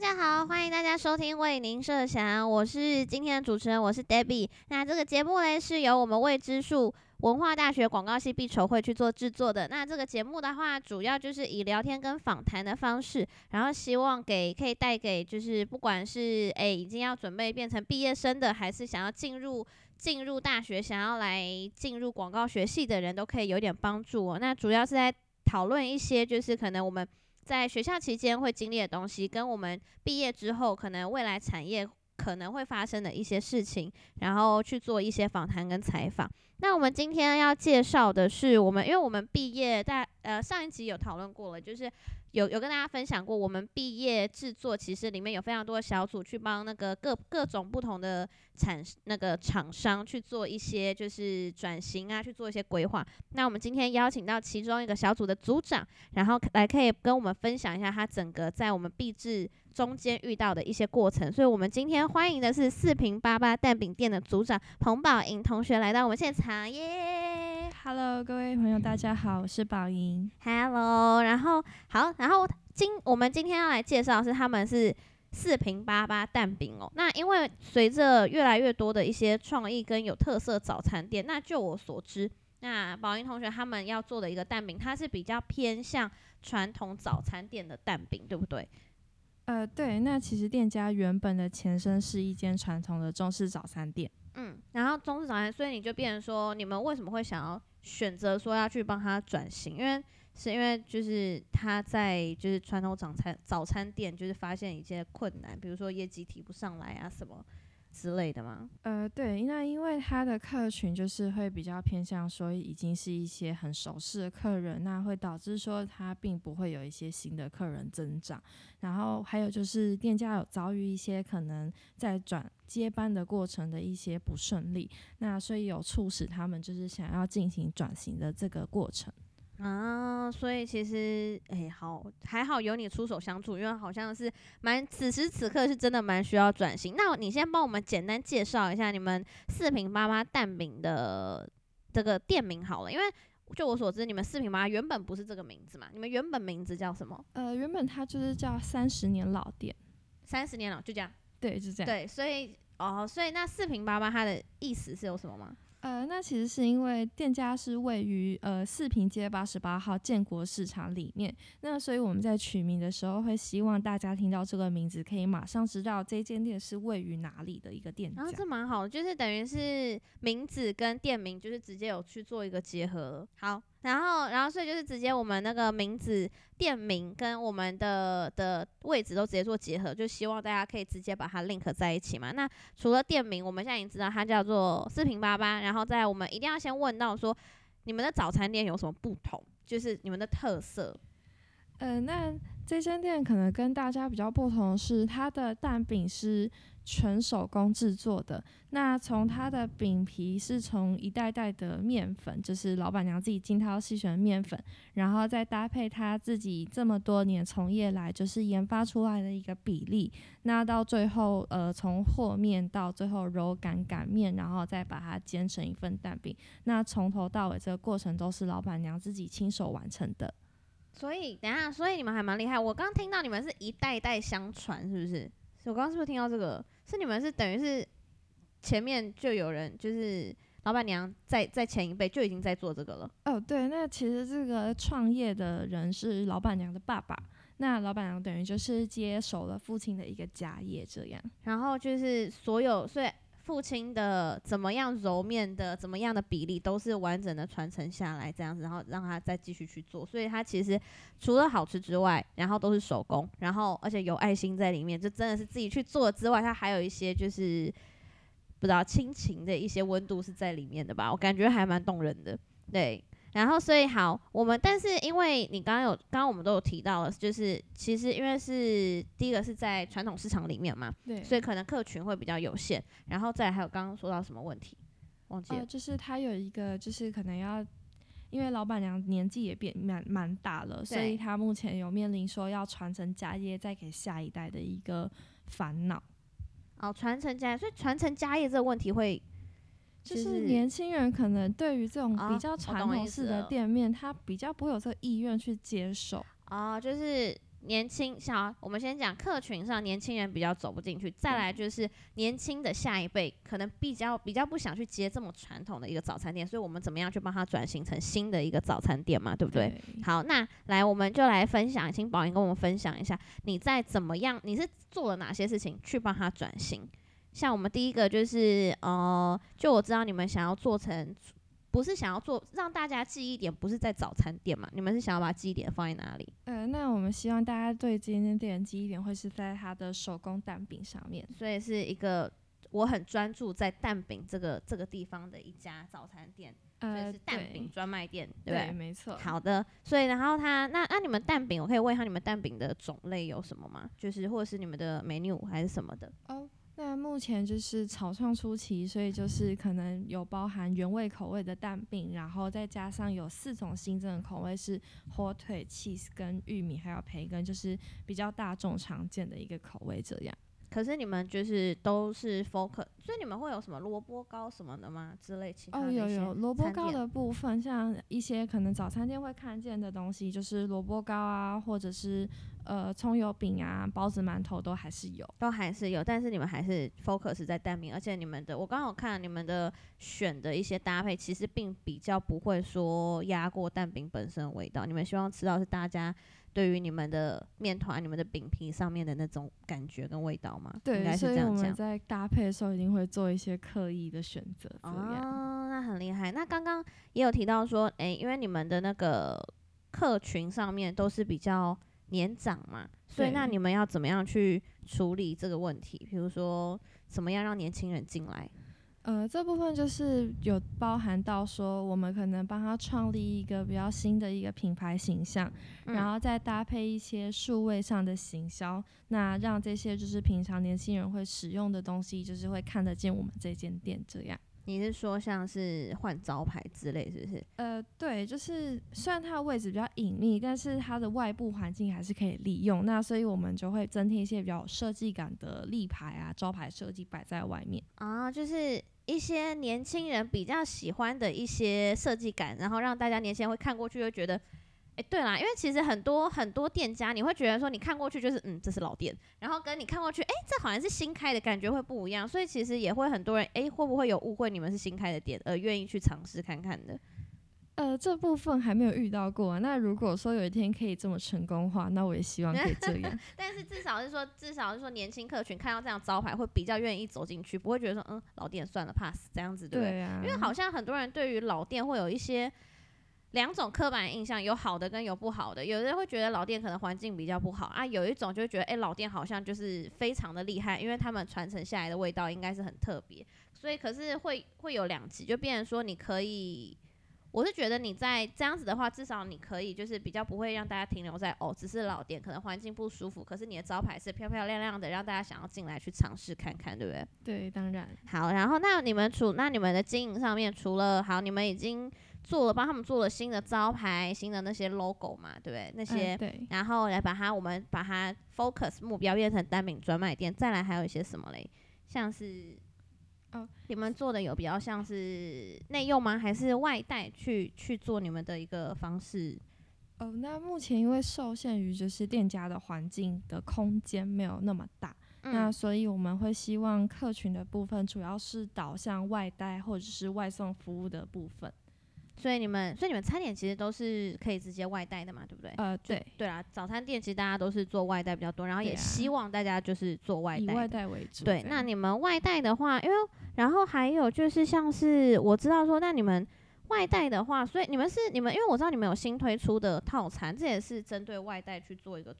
大家好，欢迎大家收听为您设想，我是今天的主持人，我是 Debbie。那这个节目呢，是由我们未知数文化大学广告系必筹会去做制作的。那这个节目的话，主要就是以聊天跟访谈的方式，然后希望给可以带给就是不管是诶已经要准备变成毕业生的，还是想要进入进入大学想要来进入广告学系的人都可以有点帮助哦。那主要是在讨论一些就是可能我们。在学校期间会经历的东西，跟我们毕业之后可能未来产业可能会发生的一些事情，然后去做一些访谈跟采访。那我们今天要介绍的是我们，因为我们毕业在呃上一集有讨论过了，就是有有跟大家分享过，我们毕业制作其实里面有非常多的小组去帮那个各各种不同的产那个厂商去做一些就是转型啊，去做一些规划。那我们今天邀请到其中一个小组的组长，然后来可以跟我们分享一下他整个在我们毕制。中间遇到的一些过程，所以我们今天欢迎的是四平八八蛋饼店的组长彭宝莹同学来到我们现场，耶！Hello，各位朋友，大家好，我是宝莹。Hello，然后好，然后今我们今天要来介绍是他们是四平八八蛋饼哦。那因为随着越来越多的一些创意跟有特色早餐店，那就我所知，那宝莹同学他们要做的一个蛋饼，它是比较偏向传统早餐店的蛋饼，对不对？呃，对，那其实店家原本的前身是一间传统的中式早餐店。嗯，然后中式早餐，所以你就变成说，你们为什么会想要选择说要去帮他转型？因为是因为就是他在就是传统早餐早餐店就是发现一些困难，比如说业绩提不上来啊什么。之类的吗？呃，对，那因为他的客群就是会比较偏向说已经是一些很熟悉的客人，那会导致说他并不会有一些新的客人增长。然后还有就是店家有遭遇一些可能在转接班的过程的一些不顺利，那所以有促使他们就是想要进行转型的这个过程。啊，所以其实，哎，好，还好有你出手相助，因为好像是蛮此时此刻是真的蛮需要转型。那你先帮我们简单介绍一下你们四平八八蛋饼的这个店名好了，因为就我所知，你们四平八八原本不是这个名字嘛？你们原本名字叫什么？呃，原本它就是叫三十年老店，三十年老就这样。对，就这样。对，所以哦，所以那四平八八它的意思是有什么吗？呃，那其实是因为店家是位于呃四平街八十八号建国市场里面，那所以我们在取名的时候会希望大家听到这个名字，可以马上知道这间店是位于哪里的一个店家。然后这蛮好，就是等于是名字跟店名就是直接有去做一个结合。好。然后，然后，所以就是直接我们那个名字、店名跟我们的的位置都直接做结合，就希望大家可以直接把它 link 在一起嘛。那除了店名，我们现在已经知道它叫做四平八八，然后在我们一定要先问到说，你们的早餐店有什么不同？就是你们的特色。呃，那这间店可能跟大家比较不同的是，它的蛋饼是。纯手工制作的，那从它的饼皮是从一袋袋的面粉，就是老板娘自己精挑细选的面粉，然后再搭配她自己这么多年从业来就是研发出来的一个比例，那到最后呃从和面到最后揉擀擀面，然后再把它煎成一份蛋饼，那从头到尾这个过程都是老板娘自己亲手完成的。所以等下，所以你们还蛮厉害。我刚听到你们是一代一代相传，是不是？我刚刚是不是听到这个？是你们是等于是前面就有人，就是老板娘在在前一辈就已经在做这个了。哦，对，那其实这个创业的人是老板娘的爸爸，那老板娘等于就是接手了父亲的一个家业，这样。然后就是所有，所以。父亲的怎么样揉面的怎么样的比例都是完整的传承下来，这样子，然后让他再继续去做。所以他其实除了好吃之外，然后都是手工，然后而且有爱心在里面，就真的是自己去做之外，他还有一些就是不知道亲情的一些温度是在里面的吧？我感觉还蛮动人的，对。然后，所以好，我们但是因为你刚刚有，刚刚我们都有提到了，就是其实因为是第一个是在传统市场里面嘛，对，所以可能客群会比较有限。然后再还有刚刚说到什么问题，忘记了，就是他有一个就是可能要，因为老板娘年纪也变蛮蛮大了，所以他目前有面临说要传承家业再给下一代的一个烦恼。哦，传承家业，所以传承家业这个问题会。就是年轻人可能对于这种比较传统式的店面，他比较不会有这个意愿去接受啊。就是年轻小，我们先讲客群上年轻人比较走不进去，再来就是年轻的下一辈可能比较比较不想去接这么传统的一个早餐店，所以我们怎么样去帮他转型成新的一个早餐店嘛，对不对？好，那来我们就来分享，请宝英跟我们分享一下，你在怎么样，你是做了哪些事情去帮他转型？像我们第一个就是呃，就我知道你们想要做成。不是想要做让大家记忆点，不是在早餐店嘛？你们是想要把记忆点放在哪里？呃，那我们希望大家对今天店的记忆点会是在它的手工蛋饼上面，所以是一个我很专注在蛋饼这个这个地方的一家早餐店，呃，是蛋饼专卖店，对不对？没错。好的，所以然后它那那你们蛋饼，我可以问一下你们蛋饼的种类有什么吗？就是或者是你们的 menu 还是什么的？哦。那目前就是草创初期，所以就是可能有包含原味口味的蛋饼，然后再加上有四种新增的口味，是火腿、cheese 跟玉米还有培根，就是比较大众常见的一个口味这样。可是你们就是都是 focus，所以你们会有什么萝卜糕什么的吗？之类其他哦，有有萝卜糕的部分，像一些可能早餐店会看见的东西，就是萝卜糕啊，或者是呃葱油饼啊、包子、馒头都还是有，都还是有。但是你们还是 focus 在蛋饼，而且你们的我刚好看你们的选的一些搭配，其实并比较不会说压过蛋饼本身的味道。你们希望吃到是大家。对于你们的面团、你们的饼皮上面的那种感觉跟味道吗？对，所以我们在搭配的时候一定会做一些刻意的选择。哦，那很厉害。那刚刚也有提到说，诶，因为你们的那个客群上面都是比较年长嘛，所以那你们要怎么样去处理这个问题？比如说，怎么样让年轻人进来？呃，这部分就是有包含到说，我们可能帮他创立一个比较新的一个品牌形象，然后再搭配一些数位上的行销，那让这些就是平常年轻人会使用的东西，就是会看得见我们这间店这样。你是说像是换招牌之类，是不是？呃，对，就是虽然它的位置比较隐秘，但是它的外部环境还是可以利用。那所以我们就会增添一些比较有设计感的立牌啊、招牌设计摆在外面啊，就是一些年轻人比较喜欢的一些设计感，然后让大家年轻人会看过去就觉得。哎，对啦，因为其实很多很多店家，你会觉得说，你看过去就是嗯，这是老店，然后跟你看过去，哎，这好像是新开的感觉会不一样，所以其实也会很多人，哎，会不会有误会你们是新开的店，而愿意去尝试看看的？呃，这部分还没有遇到过。那如果说有一天可以这么成功的话，那我也希望可以这样。但是至少是说，至少是说，年轻客群看到这样招牌会比较愿意走进去，不会觉得说，嗯，老店算了，pass 这样子，对不对？因为好像很多人对于老店会有一些。两种刻板印象，有好的跟有不好的。有人会觉得老店可能环境比较不好啊，有一种就会觉得，哎，老店好像就是非常的厉害，因为他们传承下来的味道应该是很特别。所以，可是会会有两极，就变成说，你可以，我是觉得你在这样子的话，至少你可以就是比较不会让大家停留在哦，只是老店，可能环境不舒服，可是你的招牌是漂漂亮亮的，让大家想要进来去尝试看看，对不对？对，当然。好，然后那你们除那你们的经营上面，除了好，你们已经。做了，帮他们做了新的招牌、新的那些 logo 嘛，对不对？那些对，然后来把它，我们把它 focus 目标变成单品专卖店。再来还有一些什么嘞？像是，哦，你们做的有比较像是内用吗？还是外带去去做你们的一个方式？哦，那目前因为受限于就是店家的环境的空间没有那么大，那所以我们会希望客群的部分主要是导向外带或者是外送服务的部分。所以你们，所以你们餐点其实都是可以直接外带的嘛，对不对？呃，对，对啊，早餐店其实大家都是做外带比较多，然后也希望大家就是做外带，以外带为主。对，那你们外带的话，因为然后还有就是像是我知道说，那你们外带的话，所以你们是你们，因为我知道你们有新推出的套餐，这也是针对外带去做一个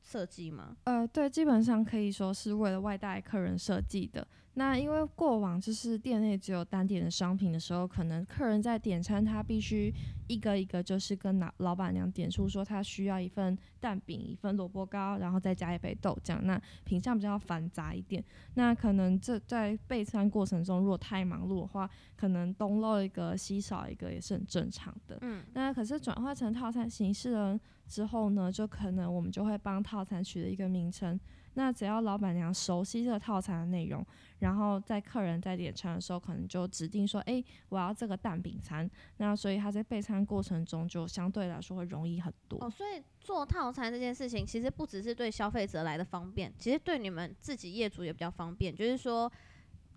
设计吗？呃，对，基本上可以说是为了外带客人设计的。那因为过往就是店内只有单点的商品的时候，可能客人在点餐，他必须一个一个就是跟老老板娘点出说他需要一份蛋饼、一份萝卜糕，然后再加一杯豆浆。那品相比较繁杂一点，那可能这在备餐过程中如果太忙碌的话，可能东漏一个西少一个也是很正常的。嗯，那可是转化成套餐形式了之后呢，就可能我们就会帮套餐取了一个名称。那只要老板娘熟悉这个套餐的内容，然后在客人在点餐的时候，可能就指定说，诶，我要这个蛋饼餐。那所以他在备餐过程中就相对来说会容易很多。哦，所以做套餐这件事情，其实不只是对消费者来的方便，其实对你们自己业主也比较方便，就是说。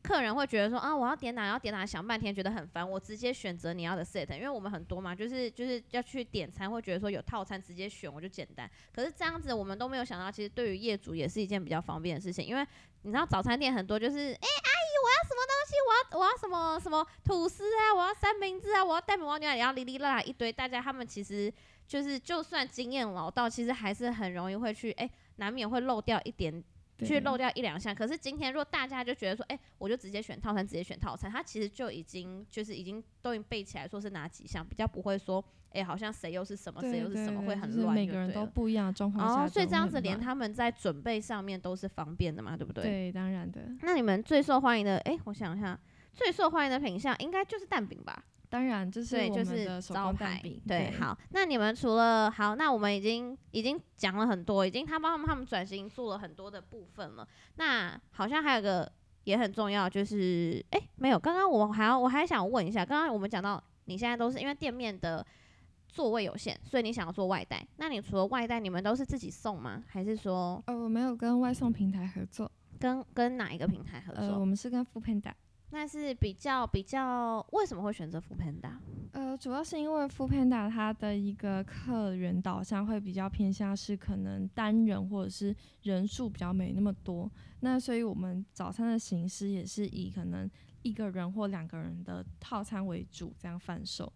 客人会觉得说啊，我要点哪要点哪，想半天觉得很烦，我直接选择你要的 set，因为我们很多嘛，就是就是要去点餐，会觉得说有套餐直接选我就简单。可是这样子我们都没有想到，其实对于业主也是一件比较方便的事情，因为你知道早餐店很多就是，哎，阿姨我要什么东西，我要我要什么什么吐司啊，我要三明治啊，我要蛋饼，我要牛奶，然后哩哩啦啦一堆，大家他们其实就是就算经验老道，其实还是很容易会去，哎，难免会漏掉一点。去漏掉一两项，可是今天如果大家就觉得说，哎，我就直接选套餐，直接选套餐，它其实就已经就是已经都已经背起来，说是哪几项，比较不会说，哎，好像谁又是什么，谁又是什么，会很乱。每个人都不一样的状况下，所以这样子连他们在准备上面都是方便的嘛，对不对？对，当然的。那你们最受欢迎的，哎，我想一下，最受欢迎的品项应该就是蛋饼吧。当然，这是我们的招牌。对，好，那你们除了好，那我们已经已经讲了很多，已经他帮他们转型做了很多的部分了。那好像还有个也很重要，就是哎，没有，刚刚我还要我还想问一下，刚刚我们讲到你现在都是因为店面的座位有限，所以你想要做外带。那你除了外带，你们都是自己送吗？还是说？呃，我没有跟外送平台合作，跟跟哪一个平台合作？呃，我们是跟 Foodpanda。那是比较比较，为什么会选择 f o o Panda？呃，主要是因为 f o o Panda 它的一个客源导向会比较偏向是可能单人或者是人数比较没那么多，那所以我们早餐的形式也是以可能一个人或两个人的套餐为主这样贩售。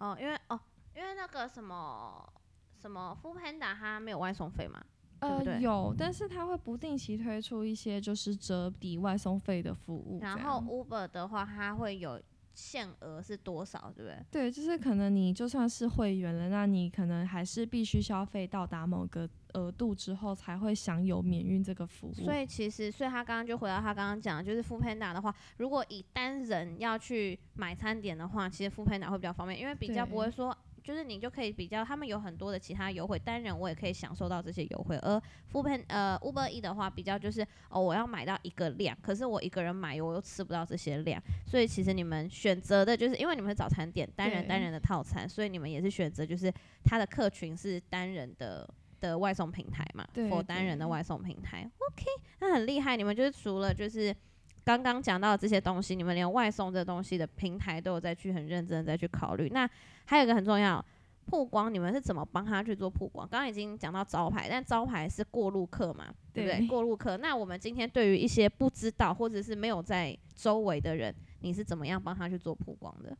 哦，因为哦，因为那个什么什么 f o o Panda 它没有外送费嘛。呃，有，但是他会不定期推出一些就是折抵外送费的服务。然后 Uber 的话，它会有限额是多少，对不对？对，就是可能你就算是会员了，那你可能还是必须消费到达某个额度之后，才会享有免运这个服务。所以其实，所以他刚刚就回到他刚刚讲，就是 f o o Panda 的话，如果以单人要去买餐点的话，其实 f o o Panda 会比较方便，因为比较不会说。就是你就可以比较，他们有很多的其他优惠，单人我也可以享受到这些优惠。而 f o o 呃 Uber E 的话，比较就是哦，我要买到一个量，可是我一个人买我又吃不到这些量，所以其实你们选择的就是因为你们是早餐店，单人单人的套餐，所以你们也是选择就是它的客群是单人的的外送平台嘛，for 单人的外送平台。OK，那很厉害，你们就是除了就是。刚刚讲到这些东西，你们连外送这东西的平台都有在去很认真的再去考虑。那还有一个很重要，曝光，你们是怎么帮他去做曝光？刚刚已经讲到招牌，但招牌是过路客嘛，对不对？过路客。那我们今天对于一些不知道或者是没有在周围的人，你是怎么样帮他去做曝光的？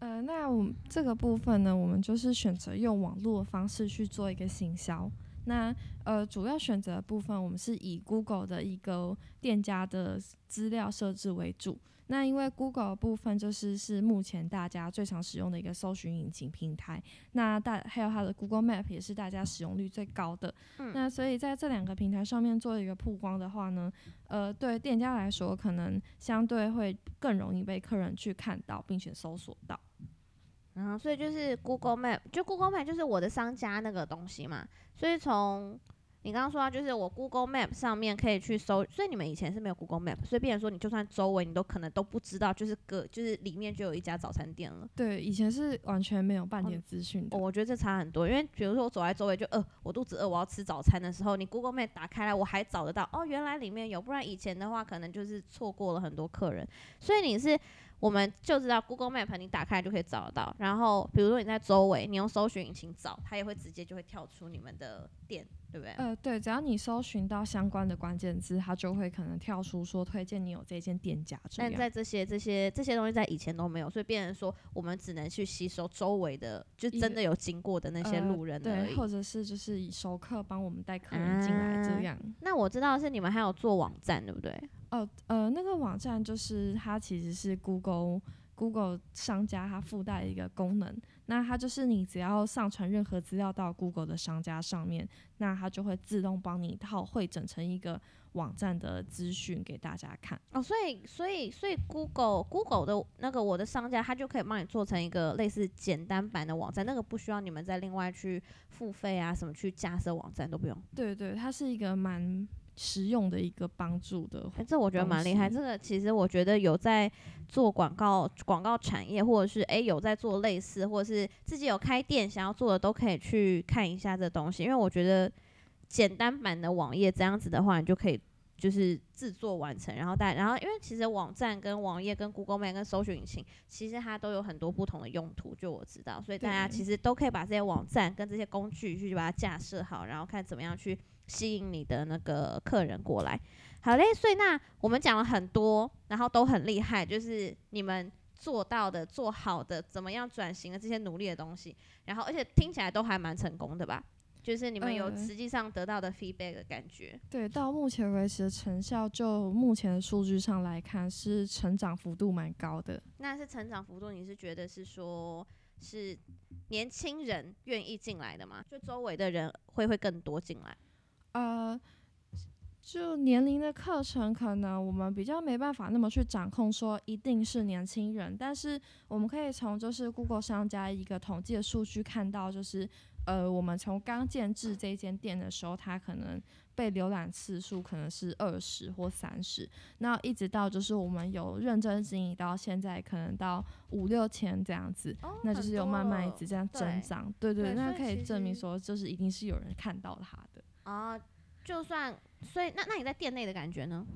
呃，那我们这个部分呢，我们就是选择用网络的方式去做一个行销。那呃，主要选择部分，我们是以 Google 的一个店家的资料设置为主。那因为 Google 部分就是是目前大家最常使用的一个搜寻引擎平台，那大还有它的 Google Map 也是大家使用率最高的。那所以在这两个平台上面做一个曝光的话呢，呃，对店家来说，可能相对会更容易被客人去看到，并且搜索到。然后，所以就是 Google Map，就 Google Map 就是我的商家那个东西嘛。所以从你刚刚说到，就是我 Google Map 上面可以去搜。所以你们以前是没有 Google Map，所以变成说你就算周围你都可能都不知道，就是个就是里面就有一家早餐店了。对，以前是完全没有半点资讯的。我觉得这差很多，因为比如说我走在周围就饿，我肚子饿，我要吃早餐的时候，你 Google Map 打开来，我还找得到哦，原来里面有。不然以前的话，可能就是错过了很多客人。所以你是。我们就知道 Google Map，你打开就可以找得到。然后，比如说你在周围，你用搜寻引擎找，它也会直接就会跳出你们的店，对不对？呃，对，只要你搜寻到相关的关键字，它就会可能跳出说推荐你有这间店家。但在这些这些这些东西在以前都没有，所以变成说我们只能去吸收周围的，就真的有经过的那些路人对，或者是就是以熟客帮我们带客人进来这样。那我知道是你们还有做网站，对不对？哦，呃，那个网站就是它其实是 Google Google 商家它附带一个功能，那它就是你只要上传任何资料到 Google 的商家上面，那它就会自动帮你套汇整成一个网站的资讯给大家看。哦，所以所以所以 Google Google 的那个我的商家，它就可以帮你做成一个类似简单版的网站，那个不需要你们再另外去付费啊，什么去架设网站都不用。对对，它是一个蛮。实用的一个帮助的，哎，这我觉得蛮厉害。这个其实我觉得有在做广告、广告产业，或者是哎有在做类似，或者是自己有开店想要做的，都可以去看一下这东西。因为我觉得简单版的网页这样子的话，你就可以就是制作完成，然后带，然后因为其实网站跟网页跟 Google Map 跟搜索引擎，其实它都有很多不同的用途，就我知道，所以大家其实都可以把这些网站跟这些工具去把它架设好，然后看怎么样去。吸引你的那个客人过来，好嘞。所以那我们讲了很多，然后都很厉害，就是你们做到的、做好的，怎么样转型的这些努力的东西。然后而且听起来都还蛮成功的吧？就是你们有实际上得到的 feedback 的感觉。对，到目前为止的成效，就目前的数据上来看，是成长幅度蛮高的。那是成长幅度，你是觉得是说，是年轻人愿意进来的吗？就周围的人会会更多进来？呃，就年龄的课程，可能我们比较没办法那么去掌控，说一定是年轻人。但是我们可以从就是 Google 商家一个统计的数据看到，就是呃，我们从刚建制这间店的时候，它可能被浏览次数可能是二十或三十，那一直到就是我们有认真经营到现在，可能到五六千这样子，那就是有慢慢一直这样增长。对对，那可以证明说，就是一定是有人看到它的。啊，就算所以那那你在店内的感觉呢？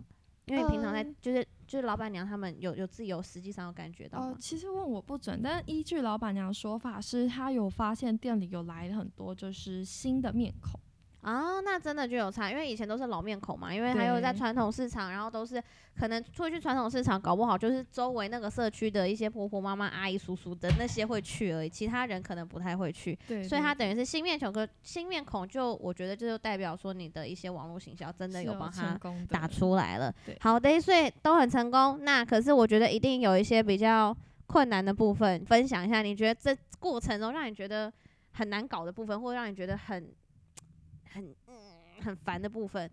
因为平常在就是就是老板娘他们有有自己有实际上有感觉到吗？其实问我不准，但依据老板娘说法是，她有发现店里有来了很多就是新的面孔。啊，那真的就有差，因为以前都是老面孔嘛，因为还有在传统市场，然后都是可能出去传统市场，搞不好就是周围那个社区的一些婆婆妈妈、阿姨叔叔的那些会去而已，其他人可能不太会去。对，所以他等于是新面孔，可新面孔就我觉得就代表说你的一些网络行销真的有帮他打出来了。好的，所以都很成功。那可是我觉得一定有一些比较困难的部分，分享一下，你觉得这过程中让你觉得很难搞的部分，或让你觉得很。很嗯很烦的部分，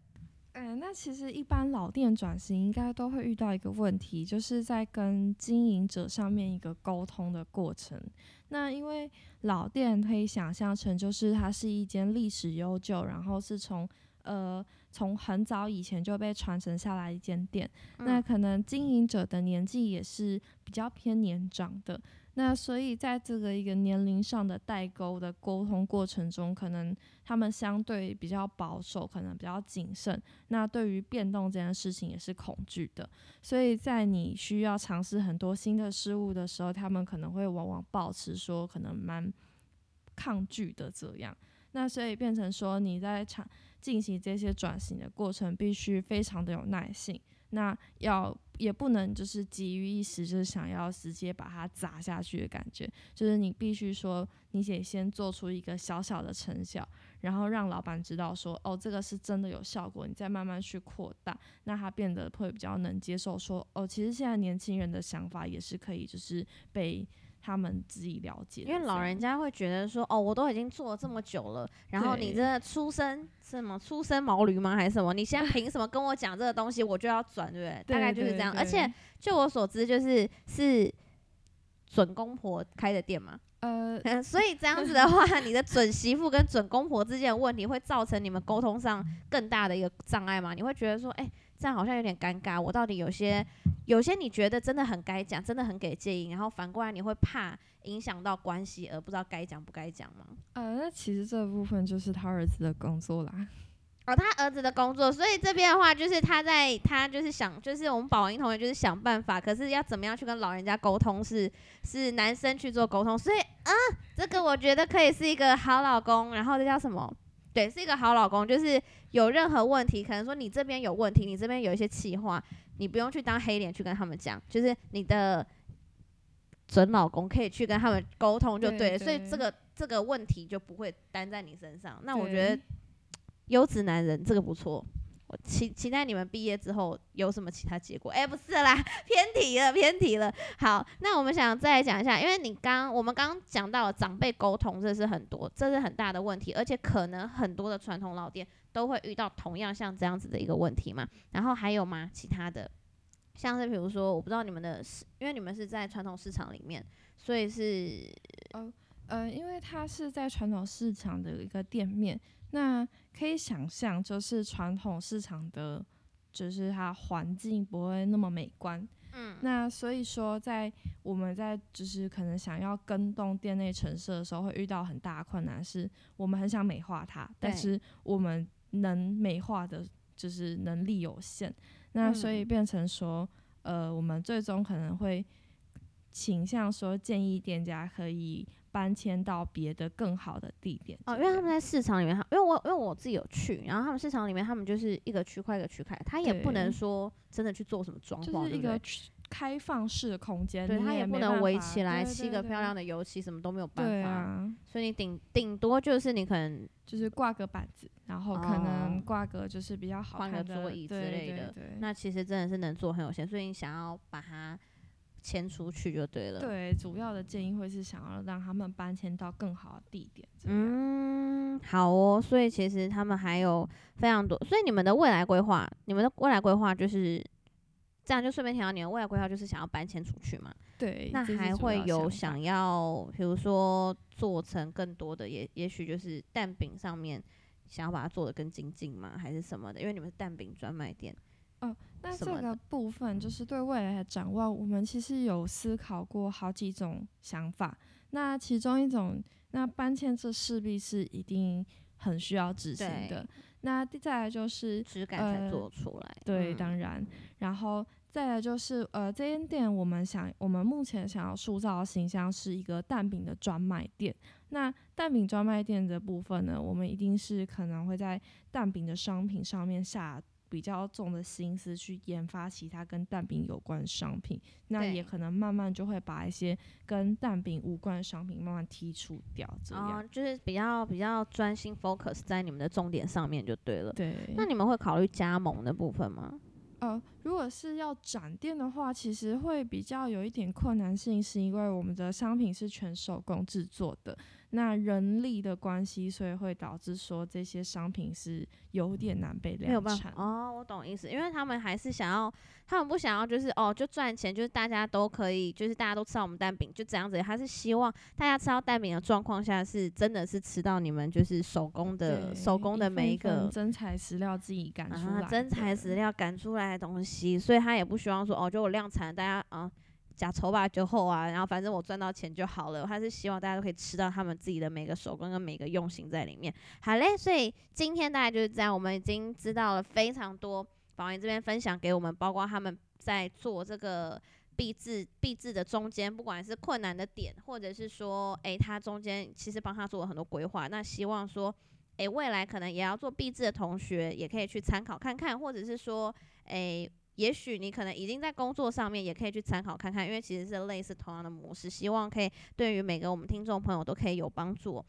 嗯，那其实一般老店转型应该都会遇到一个问题，就是在跟经营者上面一个沟通的过程。那因为老店可以想象成就是它是一间历史悠久，然后是从呃从很早以前就被传承下来一间店，那可能经营者的年纪也是比较偏年长的。那所以在这个一个年龄上的代沟的沟通过程中，可能他们相对比较保守，可能比较谨慎。那对于变动这件事情也是恐惧的。所以在你需要尝试很多新的事物的时候，他们可能会往往保持说可能蛮抗拒的这样。那所以变成说你在场进行这些转型的过程，必须非常的有耐性。那要也不能就是急于一时，就是想要直接把它砸下去的感觉，就是你必须说，你得先做出一个小小的成效，然后让老板知道说，哦，这个是真的有效果，你再慢慢去扩大，那他变得会比较能接受说，哦，其实现在年轻人的想法也是可以，就是被。他们自己了解，因为老人家会觉得说，哦，我都已经做了这么久了，然后你这出生什么出生毛驴吗？还是什么？你现在凭什么跟我讲这个东西，我就要转，对不对？大概就是这样。而且就我所知，就是是准公婆开的店嘛。呃，所以这样子的话，你的准媳妇跟准公婆之间的问题，会造成你们沟通上更大的一个障碍吗？你会觉得说，哎。这样好像有点尴尬。我到底有些有些你觉得真的很该讲，真的很给建议，然后反过来你会怕影响到关系而不知道该讲不该讲吗？呃，那其实这部分就是他儿子的工作啦。哦，他儿子的工作，所以这边的话就是他在他就是想，就是我们宝英同学就是想办法，可是要怎么样去跟老人家沟通是是男生去做沟通，所以啊，这个我觉得可以是一个好老公，然后这叫什么？对，是一个好老公，就是有任何问题，可能说你这边有问题，你这边有一些气话，你不用去当黑脸去跟他们讲，就是你的准老公可以去跟他们沟通就对了，所以这个这个问题就不会担在你身上。那我觉得 优质男人这个不错。我期期待你们毕业之后有什么其他结果？哎、不是啦，偏题了，偏题了。好，那我们想再讲一下，因为你刚我们刚刚讲到了长辈沟通，这是很多，这是很大的问题，而且可能很多的传统老店都会遇到同样像这样子的一个问题嘛。然后还有吗？其他的，像是比如说，我不知道你们的是，因为你们是在传统市场里面，所以是呃，因为它是在传统市场的一个店面，那可以想象，就是传统市场的，就是它环境不会那么美观。嗯那所以说，在我们在就是可能想要跟动店内陈设的时候，会遇到很大的困难，是我们很想美化它，但是我们能美化的就是能力有限，那所以嗯变成说，呃，我们最终可能会倾向说建议店家可以搬迁到别的更好的地点哦，因为他们在市场里面，因为我因为我自己有去，然后他们市场里面，他们就是一个区块一个区块，他也不能说真的去做什么装潢，就是一个区开放式的空间，对，你它也不能围起来对漆个漂亮的油漆，什么都没有办对法。啊，所以你顶顶多就是你可能就是挂个板子，然后可哦能挂个就是比较好换个看的桌椅之类的那其实真的是能做很有限，所以你想要把它迁出去就对了。，对，主要的建议会是想要让他们搬迁到更好的地点，嗯，好哦。所以其实他们还有非常多，所以你们的未来规划，你们的未来规划就是这样，就顺便提到你的未来规划就是想要搬迁出去嘛？对，那还会有想要，比如说做成更多的，也也许就是蛋饼上面想要把它做的更精进吗？还是什么的？因为你们是蛋饼专卖店，那这个部分就是对未来的展望，我们其实有思考过好几种想法。那其中一种，那搬迁这势必是一定很需要执行的。那第再来就是质感才呃做出来。对，嗯当然，然后再来就是呃，这间店我们想，我们目前想要塑造的形象是一个蛋饼的专卖店。那蛋饼专卖店的部分呢，我们一定是可能会在蛋饼的商品上面下比较重的心思去研发其他跟蛋饼有关的商品。那也可能慢慢就会把一些跟蛋饼无关的商品慢慢剔除掉，这样。哦，就是比较比较专心 focus 在你们的重点上面就对了。对，那你们会考虑加盟的部分吗？呃，如果是要展店的话，其实会比较有一点困难性，是因为我们的商品是全手工制作的，那人力的关系，所以会导致说这些商品是有点难被没有办量产法。哦，我懂意思，因为他们还是想要，他们不想要就是哦就赚钱，就是大家都可以，就是大家都吃到我们蛋饼就这样子，他是希望大家吃到蛋饼的状况下是真的是吃到你们就是手工的手工的每一个真材实料自己赶出来啊，真材实料赶出来的东西，所以他也不希望说哦就我量产，大家啊。假丑吧就厚啊，然后反正我赚到钱就好了。他是希望大家都可以吃到他们自己的每个手工跟每个用心在里面。好嘞，所以今天大概就是这样，我们已经知道了非常多，宝云这边分享给我们，包括他们在做这个币制币制的中间，不管是困难的点，或者是说，诶，他中间其实帮他做了很多规划。那希望说，诶，未来可能也要做币制的同学，也可以去参考看看，或者是说，诶。也许你可能已经在工作上面，也可以去参考看看，因为其实是类似同样的模式，希望可以对于每个我们听众朋友都可以有帮助。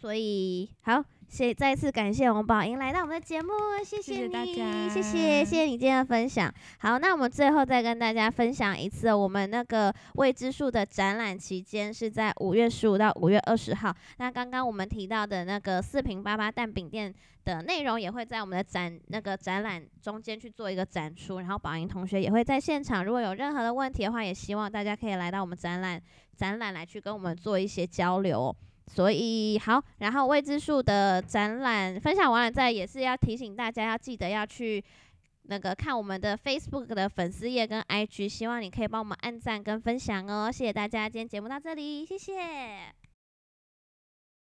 所以好，谢再次感谢王宝英来到我们的节目，谢谢你，谢大家谢谢谢谢你今天的分享。好，那我们最后再跟大家分享一次，我们那个未知数的展览期间是在五月十五到五月二十号。那刚刚我们提到的那个四平八八蛋饼店的内容也会在我们的展那个展览中间去做一个展出，然后宝英同学也会在现场，如果有任何的问题的话，也希望大家可以来到我们展览展览来去跟我们做一些交流哦、所以好，然后未知数的展览分享完了，再也是要提醒大家要记得要去那个看我们的 Facebook 的粉丝页跟 IG，希望你可以帮我们按赞跟分享哦，谢谢大家，今天节目到这里，谢谢。